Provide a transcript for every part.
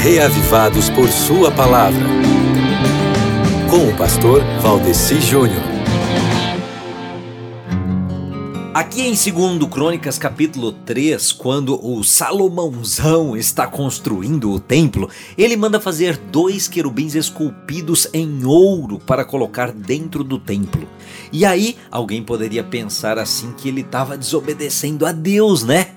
reavivados por Sua palavra. Com o pastor Valdeci Júnior. Aqui em 2 Crônicas, capítulo 3, quando o Salomãozão está construindo o templo, ele manda fazer dois querubins esculpidos em ouro para colocar dentro do templo. E aí, alguém poderia pensar assim que ele estava desobedecendo a Deus, né?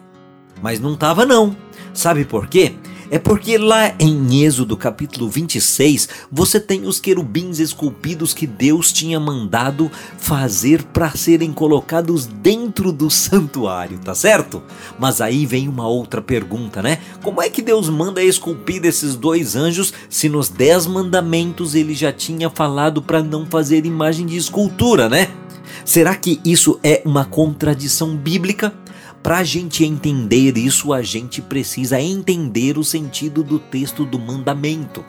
Mas não estava não. Sabe por quê? É porque lá em Êxodo capítulo 26, você tem os querubins esculpidos que Deus tinha mandado fazer para serem colocados dentro do santuário, tá certo? Mas aí vem uma outra pergunta, né? Como é que Deus manda esculpir esses dois anjos se nos dez mandamentos ele já tinha falado para não fazer imagem de escultura, né? Será que isso é uma contradição bíblica? Para a gente entender isso, a gente precisa entender o sentido do texto do mandamento.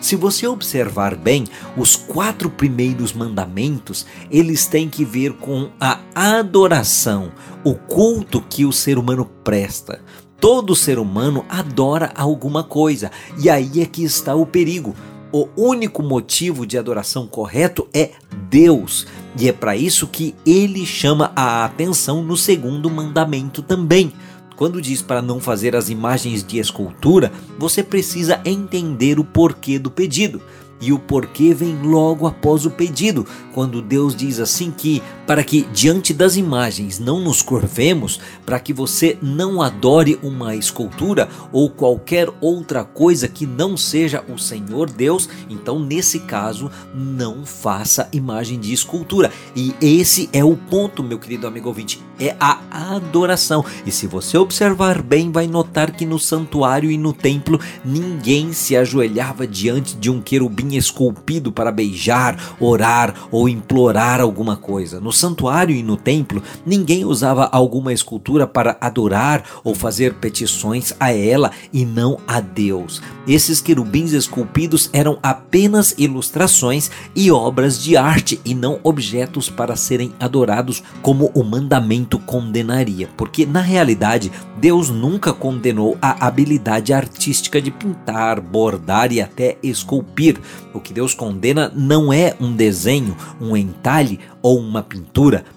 Se você observar bem, os quatro primeiros mandamentos, eles têm que ver com a adoração, o culto que o ser humano presta. Todo ser humano adora alguma coisa, e aí é que está o perigo. O único motivo de adoração correto é Deus. E é para isso que ele chama a atenção no segundo mandamento também. Quando diz para não fazer as imagens de escultura, você precisa entender o porquê do pedido. E o porquê vem logo após o pedido, quando Deus diz assim que para que diante das imagens não nos curvemos, para que você não adore uma escultura ou qualquer outra coisa que não seja o Senhor Deus, então nesse caso não faça imagem de escultura. E esse é o ponto, meu querido amigo ouvinte, é a adoração. E se você observar bem, vai notar que no santuário e no templo ninguém se ajoelhava diante de um querubim esculpido para beijar, orar ou implorar alguma coisa. No santuário e no templo, ninguém usava alguma escultura para adorar ou fazer petições a ela e não a Deus. Esses querubins esculpidos eram apenas ilustrações e obras de arte e não objetos para serem adorados como o mandamento condenaria, porque na realidade Deus nunca condenou a habilidade artística de pintar, bordar e até esculpir. O que Deus condena não é um desenho, um entalhe ou uma pintura.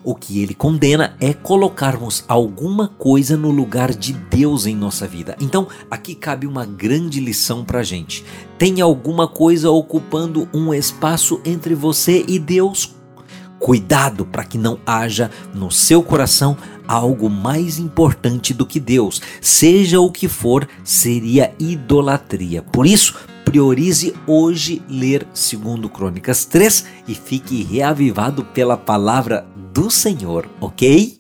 O que ele condena é colocarmos alguma coisa no lugar de Deus em nossa vida. Então, aqui cabe uma grande lição para gente. Tem alguma coisa ocupando um espaço entre você e Deus? Cuidado para que não haja no seu coração algo mais importante do que Deus. Seja o que for, seria idolatria. Por isso, priorize hoje ler 2 Crônicas 3 e fique reavivado pela palavra do Senhor, ok?